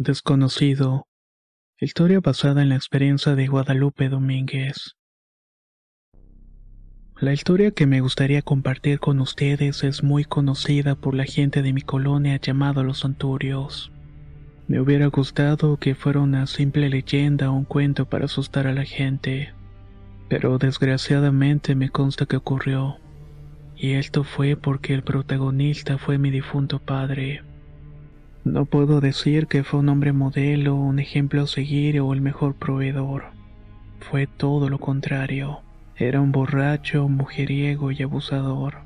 Desconocido. Historia basada en la experiencia de Guadalupe Domínguez. La historia que me gustaría compartir con ustedes es muy conocida por la gente de mi colonia llamado Los Anturios. Me hubiera gustado que fuera una simple leyenda o un cuento para asustar a la gente, pero desgraciadamente me consta que ocurrió. Y esto fue porque el protagonista fue mi difunto padre. No puedo decir que fue un hombre modelo, un ejemplo a seguir o el mejor proveedor. Fue todo lo contrario. Era un borracho, mujeriego y abusador.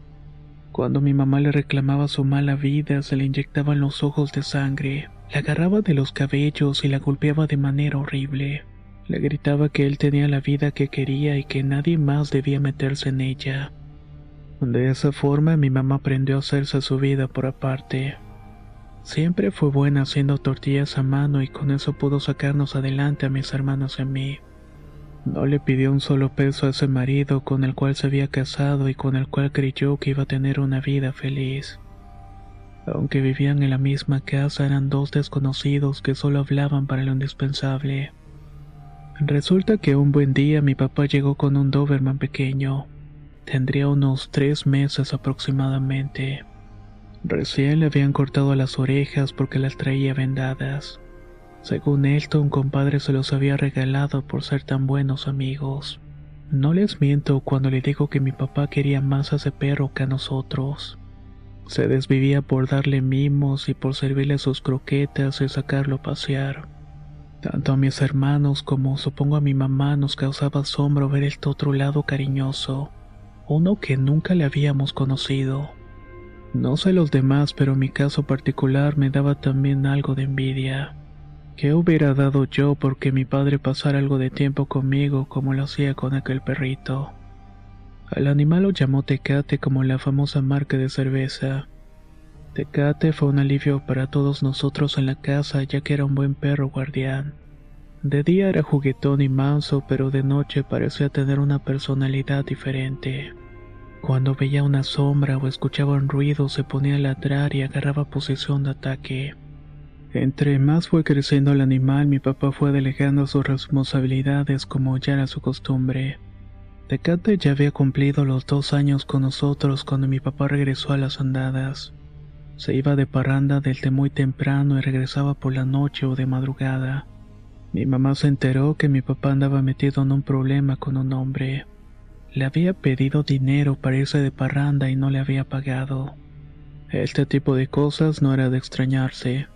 Cuando mi mamá le reclamaba su mala vida, se le inyectaban los ojos de sangre, la agarraba de los cabellos y la golpeaba de manera horrible. Le gritaba que él tenía la vida que quería y que nadie más debía meterse en ella. De esa forma mi mamá aprendió a hacerse su vida por aparte. Siempre fue buena haciendo tortillas a mano y con eso pudo sacarnos adelante a mis hermanos y a mí. No le pidió un solo peso a ese marido con el cual se había casado y con el cual creyó que iba a tener una vida feliz. Aunque vivían en la misma casa eran dos desconocidos que solo hablaban para lo indispensable. Resulta que un buen día mi papá llegó con un Doberman pequeño. Tendría unos tres meses aproximadamente. Recién le habían cortado las orejas porque las traía vendadas. Según esto, un compadre se los había regalado por ser tan buenos amigos. No les miento cuando le digo que mi papá quería más a ese perro que a nosotros. Se desvivía por darle mimos y por servirle sus croquetas y sacarlo a pasear. Tanto a mis hermanos como supongo a mi mamá nos causaba asombro ver este otro lado cariñoso, uno que nunca le habíamos conocido. No sé los demás, pero mi caso particular me daba también algo de envidia. ¿Qué hubiera dado yo porque mi padre pasara algo de tiempo conmigo como lo hacía con aquel perrito? Al animal lo llamó Tecate como la famosa marca de cerveza. Tecate fue un alivio para todos nosotros en la casa ya que era un buen perro guardián. De día era juguetón y manso, pero de noche parecía tener una personalidad diferente. Cuando veía una sombra o escuchaba un ruido se ponía a ladrar y agarraba posición de ataque. Entre más fue creciendo el animal, mi papá fue delegando sus responsabilidades como ya era su costumbre. Tecate ya había cumplido los dos años con nosotros cuando mi papá regresó a las andadas. Se iba de parranda desde muy temprano y regresaba por la noche o de madrugada. Mi mamá se enteró que mi papá andaba metido en un problema con un hombre. Le había pedido dinero para irse de parranda y no le había pagado. Este tipo de cosas no era de extrañarse.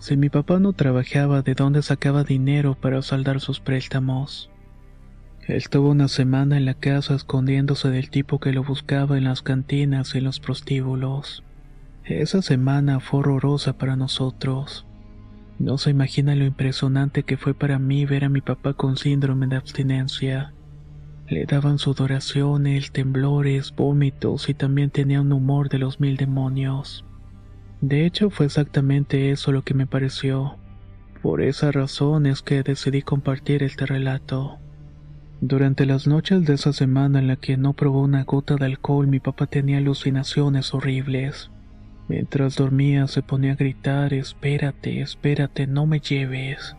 Si mi papá no trabajaba, ¿de dónde sacaba dinero para saldar sus préstamos? Estuvo una semana en la casa escondiéndose del tipo que lo buscaba en las cantinas y en los prostíbulos. Esa semana fue horrorosa para nosotros. No se imagina lo impresionante que fue para mí ver a mi papá con síndrome de abstinencia. Le daban sudoraciones, temblores, vómitos y también tenía un humor de los mil demonios. De hecho, fue exactamente eso lo que me pareció. Por esa razón es que decidí compartir este relato. Durante las noches de esa semana en la que no probó una gota de alcohol, mi papá tenía alucinaciones horribles. Mientras dormía se ponía a gritar, espérate, espérate, no me lleves.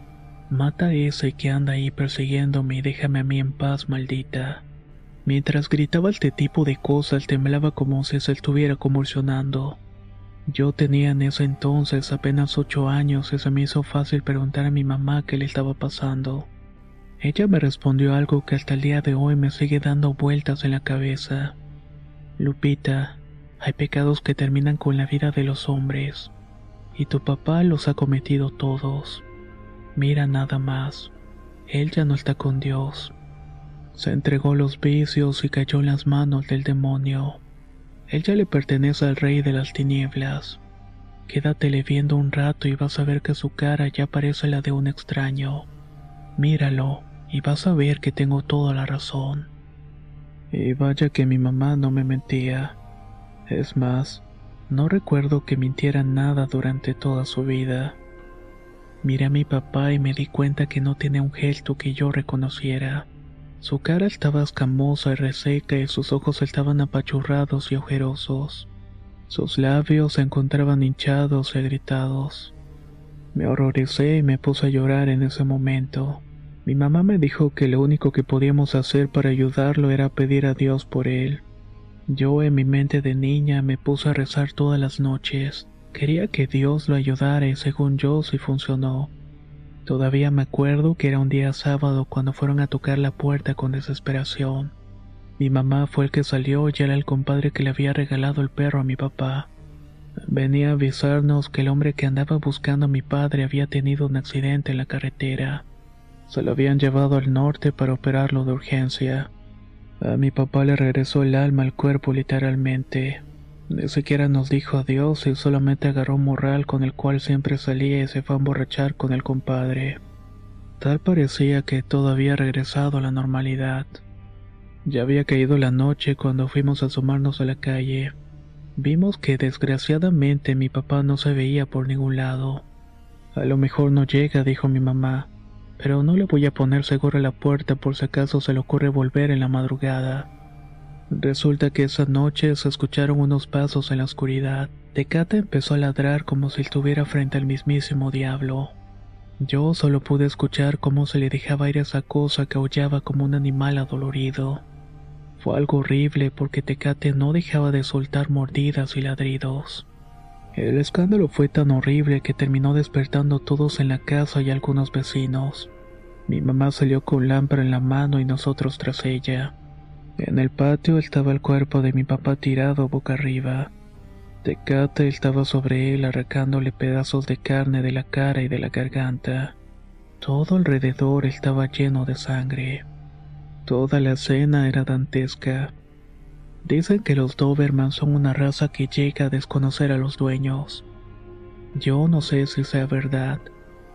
Mata a ese que anda ahí persiguiéndome y déjame a mí en paz, maldita. Mientras gritaba este tipo de cosas, temblaba como si se estuviera convulsionando. Yo tenía en ese entonces apenas ocho años y se me hizo fácil preguntar a mi mamá qué le estaba pasando. Ella me respondió algo que hasta el día de hoy me sigue dando vueltas en la cabeza. Lupita, Hay pecados que terminan con la vida de los hombres, y tu papá los ha cometido todos. Mira nada más, él ya no está con Dios. Se entregó los vicios y cayó en las manos del demonio. Él ya le pertenece al rey de las tinieblas. Quédatele viendo un rato y vas a ver que su cara ya parece la de un extraño. Míralo y vas a ver que tengo toda la razón. Y vaya que mi mamá no me mentía. Es más, no recuerdo que mintiera nada durante toda su vida. Miré a mi papá y me di cuenta que no tenía un gesto que yo reconociera. Su cara estaba escamosa y reseca y sus ojos estaban apachurrados y ojerosos. Sus labios se encontraban hinchados y gritados. Me horroricé y me puse a llorar en ese momento. Mi mamá me dijo que lo único que podíamos hacer para ayudarlo era pedir a Dios por él. Yo en mi mente de niña me puse a rezar todas las noches. Quería que Dios lo ayudara según yo sí funcionó. Todavía me acuerdo que era un día sábado cuando fueron a tocar la puerta con desesperación. Mi mamá fue el que salió y era el compadre que le había regalado el perro a mi papá. Venía a avisarnos que el hombre que andaba buscando a mi padre había tenido un accidente en la carretera. Se lo habían llevado al norte para operarlo de urgencia. A mi papá le regresó el alma al cuerpo literalmente. Ni siquiera nos dijo adiós y solamente agarró un morral con el cual siempre salía y se fue a emborrachar con el compadre. Tal parecía que todo había regresado a la normalidad. Ya había caído la noche cuando fuimos a asomarnos a la calle. Vimos que desgraciadamente mi papá no se veía por ningún lado. A lo mejor no llega, dijo mi mamá, pero no le voy a poner seguro a la puerta por si acaso se le ocurre volver en la madrugada. Resulta que esa noche se escucharon unos pasos en la oscuridad. Tecate empezó a ladrar como si estuviera frente al mismísimo diablo. Yo solo pude escuchar cómo se le dejaba ir esa cosa que aullaba como un animal adolorido. Fue algo horrible porque Tecate no dejaba de soltar mordidas y ladridos. El escándalo fue tan horrible que terminó despertando todos en la casa y algunos vecinos. Mi mamá salió con lámpara en la mano y nosotros tras ella. En el patio estaba el cuerpo de mi papá tirado boca arriba. Tecate estaba sobre él arrancándole pedazos de carne de la cara y de la garganta. Todo alrededor estaba lleno de sangre. Toda la escena era dantesca. Dicen que los Doberman son una raza que llega a desconocer a los dueños. Yo no sé si sea verdad,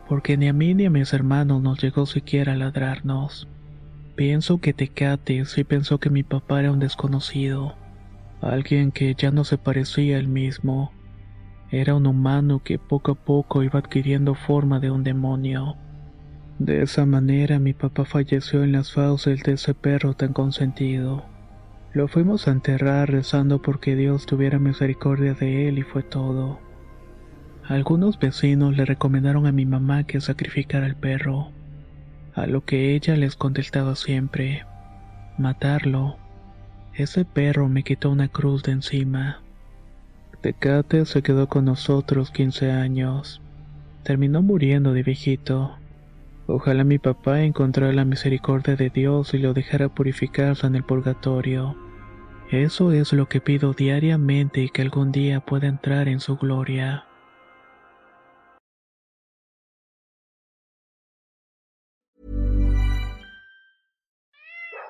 porque ni a mí ni a mis hermanos nos llegó siquiera a ladrarnos. Pienso que Tecate sí pensó que mi papá era un desconocido, alguien que ya no se parecía a él mismo. Era un humano que poco a poco iba adquiriendo forma de un demonio. De esa manera mi papá falleció en las fauces de ese perro tan consentido. Lo fuimos a enterrar rezando porque Dios tuviera misericordia de él y fue todo. Algunos vecinos le recomendaron a mi mamá que sacrificara al perro a lo que ella les contestaba siempre, matarlo. Ese perro me quitó una cruz de encima. Tecate se quedó con nosotros 15 años. Terminó muriendo de viejito. Ojalá mi papá encontrara la misericordia de Dios y lo dejara purificarse en el purgatorio. Eso es lo que pido diariamente y que algún día pueda entrar en su gloria.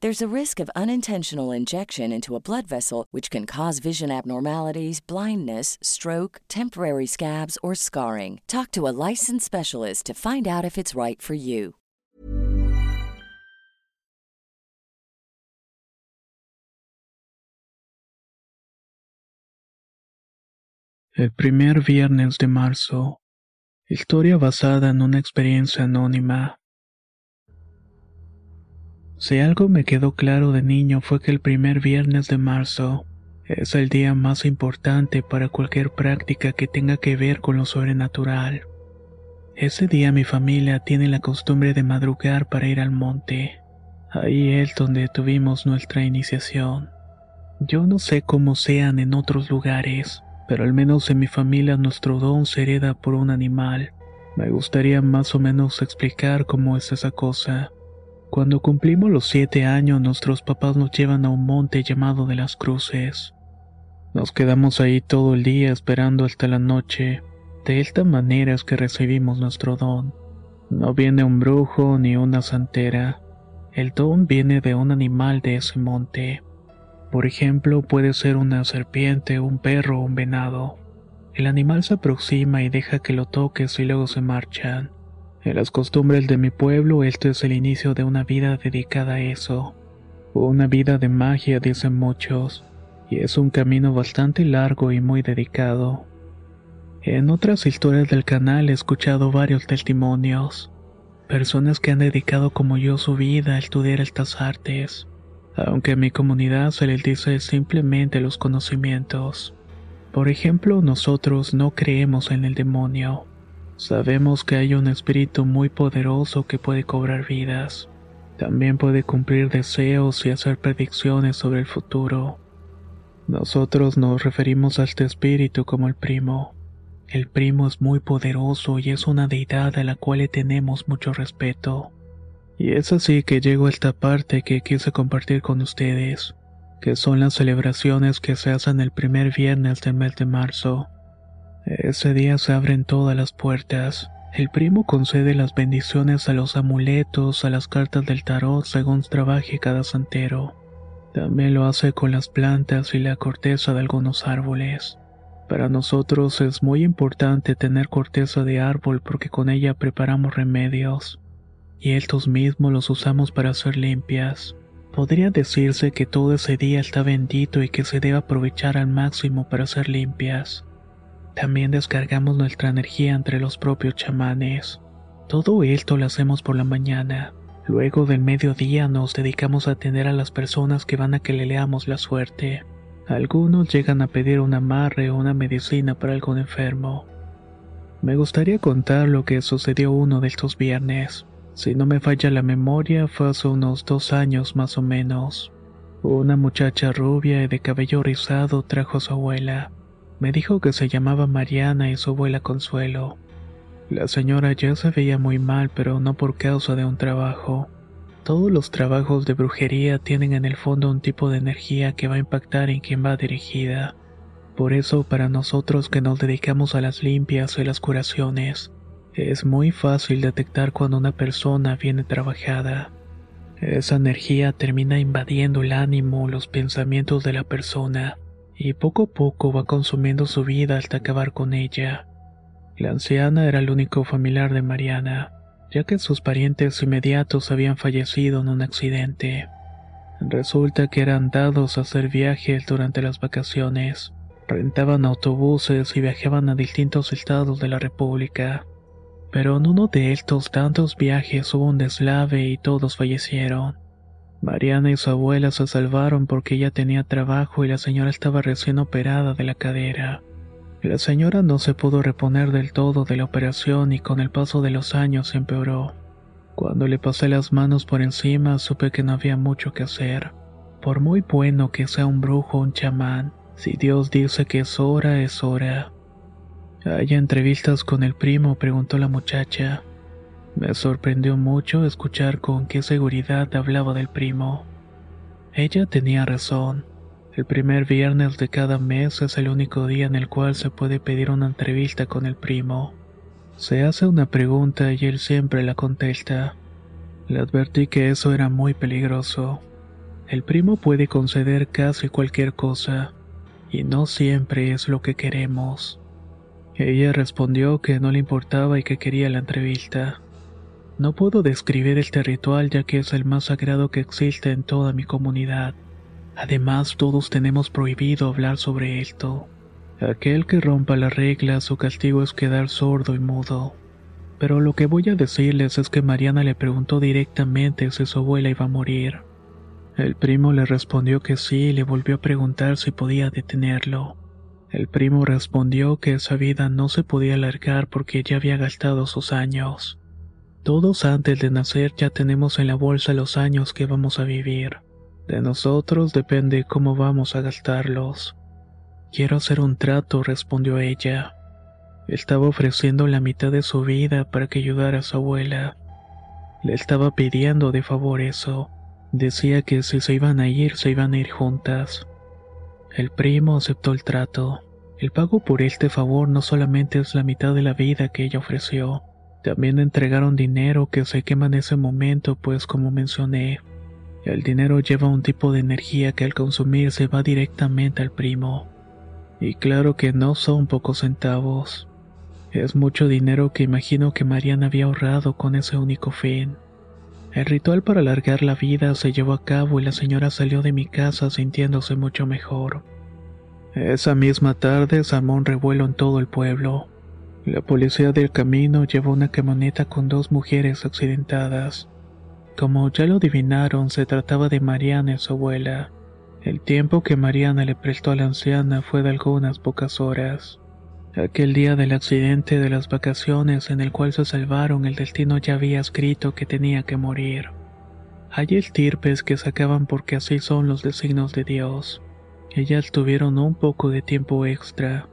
There's a risk of unintentional injection into a blood vessel, which can cause vision abnormalities, blindness, stroke, temporary scabs, or scarring. Talk to a licensed specialist to find out if it's right for you. El primer viernes de marzo. Historia basada en una experiencia anónima. Si algo me quedó claro de niño fue que el primer viernes de marzo es el día más importante para cualquier práctica que tenga que ver con lo sobrenatural. Ese día mi familia tiene la costumbre de madrugar para ir al monte. Ahí es donde tuvimos nuestra iniciación. Yo no sé cómo sean en otros lugares, pero al menos en mi familia nuestro don se hereda por un animal. Me gustaría más o menos explicar cómo es esa cosa. Cuando cumplimos los siete años, nuestros papás nos llevan a un monte llamado de las Cruces. Nos quedamos ahí todo el día esperando hasta la noche. De esta manera es que recibimos nuestro don. No viene un brujo ni una santera. El don viene de un animal de ese monte. Por ejemplo, puede ser una serpiente, un perro o un venado. El animal se aproxima y deja que lo toques y luego se marchan. En las costumbres de mi pueblo, esto es el inicio de una vida dedicada a eso. Una vida de magia, dicen muchos, y es un camino bastante largo y muy dedicado. En otras historias del canal he escuchado varios testimonios. Personas que han dedicado como yo su vida a estudiar estas artes, aunque en mi comunidad se les dice simplemente los conocimientos. Por ejemplo, nosotros no creemos en el demonio. Sabemos que hay un espíritu muy poderoso que puede cobrar vidas. También puede cumplir deseos y hacer predicciones sobre el futuro. Nosotros nos referimos a este espíritu como el primo. El primo es muy poderoso y es una deidad a la cual le tenemos mucho respeto. Y es así que llego a esta parte que quise compartir con ustedes, que son las celebraciones que se hacen el primer viernes del mes de marzo. Ese día se abren todas las puertas. El primo concede las bendiciones a los amuletos, a las cartas del tarot según trabaje cada santero. También lo hace con las plantas y la corteza de algunos árboles. Para nosotros es muy importante tener corteza de árbol porque con ella preparamos remedios. Y estos mismos los usamos para hacer limpias. Podría decirse que todo ese día está bendito y que se debe aprovechar al máximo para hacer limpias. También descargamos nuestra energía entre los propios chamanes. Todo esto lo hacemos por la mañana. Luego del mediodía nos dedicamos a atender a las personas que van a que le leamos la suerte. Algunos llegan a pedir un amarre o una medicina para algún enfermo. Me gustaría contar lo que sucedió uno de estos viernes. Si no me falla la memoria, fue hace unos dos años más o menos. Una muchacha rubia y de cabello rizado trajo a su abuela. Me dijo que se llamaba Mariana y su abuela Consuelo. La señora ya se veía muy mal, pero no por causa de un trabajo. Todos los trabajos de brujería tienen en el fondo un tipo de energía que va a impactar en quien va dirigida. Por eso, para nosotros que nos dedicamos a las limpias y las curaciones, es muy fácil detectar cuando una persona viene trabajada. Esa energía termina invadiendo el ánimo, los pensamientos de la persona y poco a poco va consumiendo su vida hasta acabar con ella. La anciana era el único familiar de Mariana, ya que sus parientes inmediatos habían fallecido en un accidente. Resulta que eran dados a hacer viajes durante las vacaciones, rentaban autobuses y viajaban a distintos estados de la República. Pero en uno de estos tantos viajes hubo un deslave y todos fallecieron. Mariana y su abuela se salvaron porque ella tenía trabajo y la señora estaba recién operada de la cadera. La señora no se pudo reponer del todo de la operación y con el paso de los años empeoró. Cuando le pasé las manos por encima supe que no había mucho que hacer. Por muy bueno que sea un brujo o un chamán, si Dios dice que es hora, es hora. ¿Hay entrevistas con el primo? preguntó la muchacha. Me sorprendió mucho escuchar con qué seguridad hablaba del primo. Ella tenía razón. El primer viernes de cada mes es el único día en el cual se puede pedir una entrevista con el primo. Se hace una pregunta y él siempre la contesta. Le advertí que eso era muy peligroso. El primo puede conceder casi cualquier cosa, y no siempre es lo que queremos. Ella respondió que no le importaba y que quería la entrevista. No puedo describir este ritual ya que es el más sagrado que existe en toda mi comunidad. Además, todos tenemos prohibido hablar sobre esto. Aquel que rompa las reglas, su castigo es quedar sordo y mudo. Pero lo que voy a decirles es que Mariana le preguntó directamente si su abuela iba a morir. El primo le respondió que sí y le volvió a preguntar si podía detenerlo. El primo respondió que esa vida no se podía alargar porque ya había gastado sus años. Todos antes de nacer ya tenemos en la bolsa los años que vamos a vivir. De nosotros depende cómo vamos a gastarlos. Quiero hacer un trato, respondió ella. Estaba ofreciendo la mitad de su vida para que ayudara a su abuela. Le estaba pidiendo de favor eso. Decía que si se iban a ir, se iban a ir juntas. El primo aceptó el trato. El pago por este favor no solamente es la mitad de la vida que ella ofreció, también entregaron dinero que se quema en ese momento, pues como mencioné, el dinero lleva un tipo de energía que al consumirse va directamente al primo. Y claro que no son pocos centavos. Es mucho dinero que imagino que Mariana había ahorrado con ese único fin. El ritual para alargar la vida se llevó a cabo y la señora salió de mi casa sintiéndose mucho mejor. Esa misma tarde se armó un revuelo en todo el pueblo. La policía del camino llevó una camioneta con dos mujeres accidentadas. Como ya lo adivinaron, se trataba de Mariana y su abuela. El tiempo que Mariana le prestó a la anciana fue de algunas pocas horas. Aquel día del accidente de las vacaciones en el cual se salvaron, el destino ya había escrito que tenía que morir. Hay estirpes que sacaban porque así son los designos de Dios. Ellas tuvieron un poco de tiempo extra,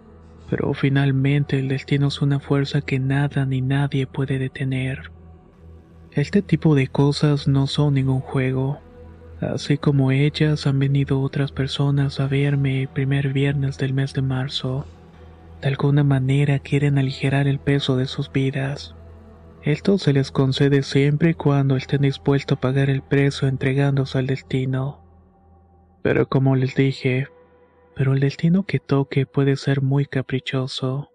pero finalmente el destino es una fuerza que nada ni nadie puede detener. Este tipo de cosas no son ningún juego. Así como ellas han venido otras personas a verme el primer viernes del mes de marzo. De alguna manera quieren aligerar el peso de sus vidas. Esto se les concede siempre y cuando estén dispuestos a pagar el precio entregándose al destino. Pero como les dije, pero el destino que toque puede ser muy caprichoso.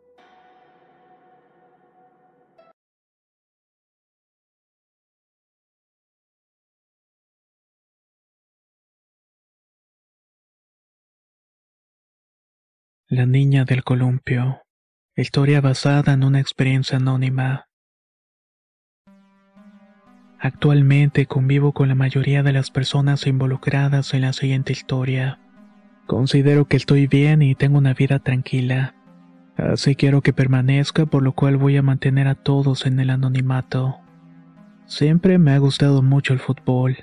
La niña del columpio. Historia basada en una experiencia anónima. Actualmente convivo con la mayoría de las personas involucradas en la siguiente historia. Considero que estoy bien y tengo una vida tranquila. Así quiero que permanezca, por lo cual voy a mantener a todos en el anonimato. Siempre me ha gustado mucho el fútbol.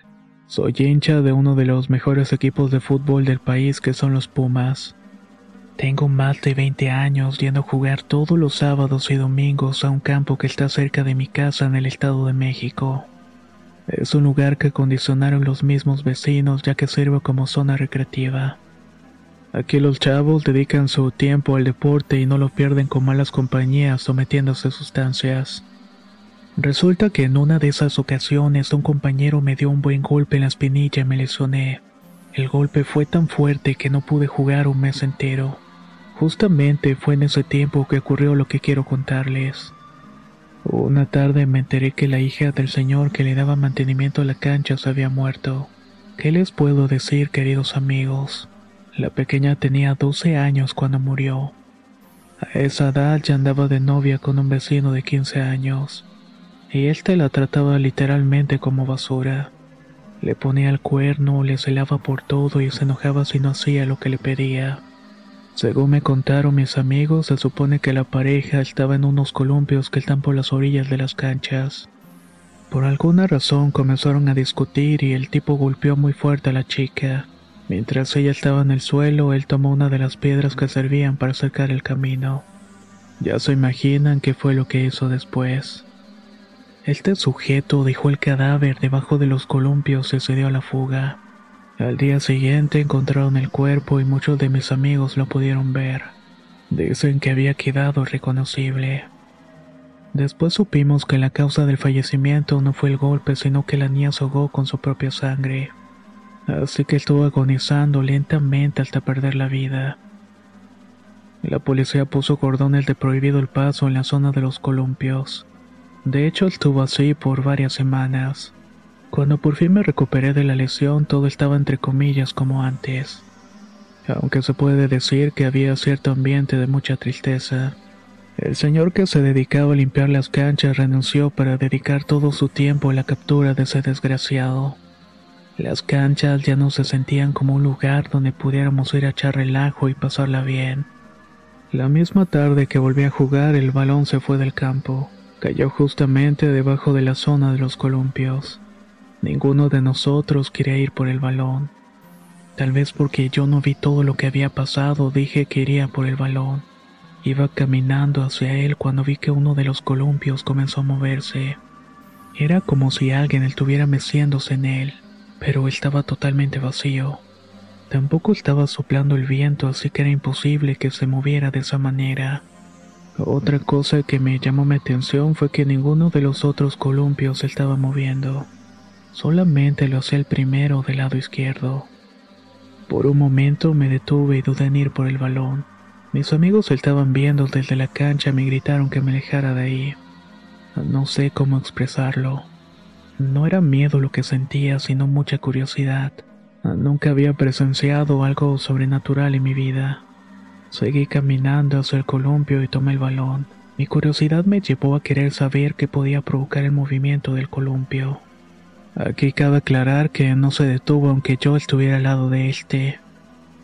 Soy hincha de uno de los mejores equipos de fútbol del país que son los Pumas. Tengo más de 20 años yendo a jugar todos los sábados y domingos a un campo que está cerca de mi casa en el Estado de México. Es un lugar que acondicionaron los mismos vecinos ya que sirve como zona recreativa. Aquí los chavos dedican su tiempo al deporte y no lo pierden con malas compañías sometiéndose a sustancias. Resulta que en una de esas ocasiones un compañero me dio un buen golpe en la espinilla y me lesioné. El golpe fue tan fuerte que no pude jugar un mes entero. Justamente fue en ese tiempo que ocurrió lo que quiero contarles. Una tarde me enteré que la hija del señor que le daba mantenimiento a la cancha se había muerto. ¿Qué les puedo decir, queridos amigos? La pequeña tenía 12 años cuando murió. A esa edad ya andaba de novia con un vecino de 15 años, y éste la trataba literalmente como basura. Le ponía el cuerno, le celaba por todo y se enojaba si no hacía lo que le pedía. Según me contaron mis amigos, se supone que la pareja estaba en unos columpios que están por las orillas de las canchas. Por alguna razón comenzaron a discutir y el tipo golpeó muy fuerte a la chica. Mientras ella estaba en el suelo, él tomó una de las piedras que servían para sacar el camino. Ya se imaginan qué fue lo que hizo después. Este sujeto dejó el cadáver debajo de los columpios y se dio a la fuga. Al día siguiente encontraron el cuerpo y muchos de mis amigos lo pudieron ver. Dicen que había quedado irreconocible. Después supimos que la causa del fallecimiento no fue el golpe, sino que la niña se ahogó con su propia sangre. Así que estuvo agonizando lentamente hasta perder la vida. La policía puso cordones de prohibido el paso en la zona de los columpios. De hecho, estuvo así por varias semanas. Cuando por fin me recuperé de la lesión, todo estaba entre comillas como antes. Aunque se puede decir que había cierto ambiente de mucha tristeza. El señor que se dedicaba a limpiar las canchas renunció para dedicar todo su tiempo a la captura de ese desgraciado. Las canchas ya no se sentían como un lugar donde pudiéramos ir a echar relajo y pasarla bien. La misma tarde que volví a jugar, el balón se fue del campo. Cayó justamente debajo de la zona de los columpios. Ninguno de nosotros quería ir por el balón. Tal vez porque yo no vi todo lo que había pasado, dije que iría por el balón. Iba caminando hacia él cuando vi que uno de los columpios comenzó a moverse. Era como si alguien estuviera meciéndose en él, pero estaba totalmente vacío. Tampoco estaba soplando el viento, así que era imposible que se moviera de esa manera. Otra cosa que me llamó mi atención fue que ninguno de los otros columpios se estaba moviendo. Solamente lo hacía el primero del lado izquierdo. Por un momento me detuve y dudé en ir por el balón. Mis amigos estaban viendo desde la cancha y me gritaron que me alejara de ahí. No sé cómo expresarlo. No era miedo lo que sentía, sino mucha curiosidad. Nunca había presenciado algo sobrenatural en mi vida. Seguí caminando hacia el columpio y tomé el balón. Mi curiosidad me llevó a querer saber qué podía provocar el movimiento del columpio. Aquí cabe aclarar que no se detuvo aunque yo estuviera al lado de este.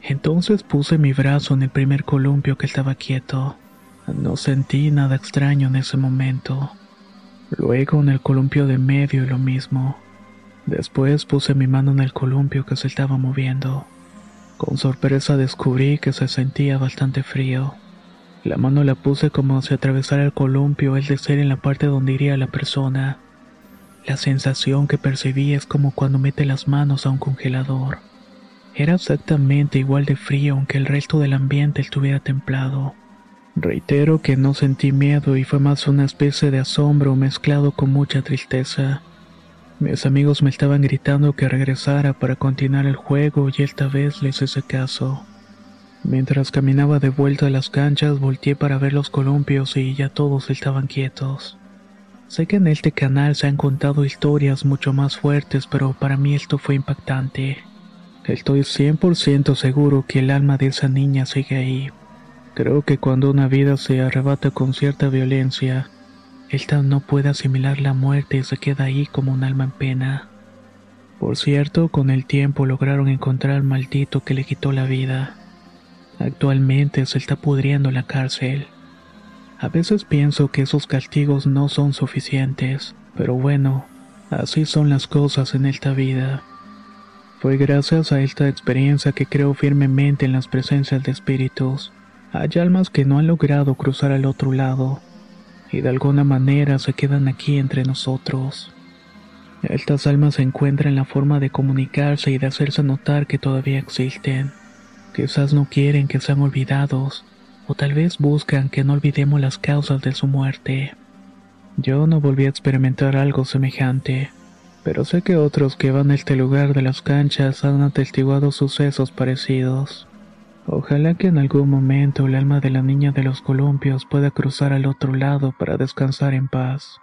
Entonces puse mi brazo en el primer columpio que estaba quieto. No sentí nada extraño en ese momento. Luego en el columpio de medio lo mismo. Después puse mi mano en el columpio que se estaba moviendo. Con sorpresa descubrí que se sentía bastante frío. La mano la puse como si atravesara el columpio, es decir, en la parte donde iría la persona. La sensación que percibí es como cuando mete las manos a un congelador. Era exactamente igual de frío aunque el resto del ambiente estuviera templado. Reitero que no sentí miedo y fue más una especie de asombro mezclado con mucha tristeza. Mis amigos me estaban gritando que regresara para continuar el juego y esta vez les hice caso. Mientras caminaba de vuelta a las canchas volteé para ver los columpios y ya todos estaban quietos. Sé que en este canal se han contado historias mucho más fuertes, pero para mí esto fue impactante. Estoy 100% seguro que el alma de esa niña sigue ahí. Creo que cuando una vida se arrebata con cierta violencia, esta no puede asimilar la muerte y se queda ahí como un alma en pena. Por cierto, con el tiempo lograron encontrar al maldito que le quitó la vida. Actualmente se está pudriendo en la cárcel. A veces pienso que esos castigos no son suficientes, pero bueno, así son las cosas en esta vida. Fue gracias a esta experiencia que creo firmemente en las presencias de espíritus. Hay almas que no han logrado cruzar al otro lado, y de alguna manera se quedan aquí entre nosotros. Estas almas encuentran la forma de comunicarse y de hacerse notar que todavía existen. Quizás no quieren que sean olvidados, o tal vez buscan que no olvidemos las causas de su muerte. Yo no volví a experimentar algo semejante, pero sé que otros que van a este lugar de las canchas han atestiguado sucesos parecidos. Ojalá que en algún momento el alma de la niña de los columpios pueda cruzar al otro lado para descansar en paz.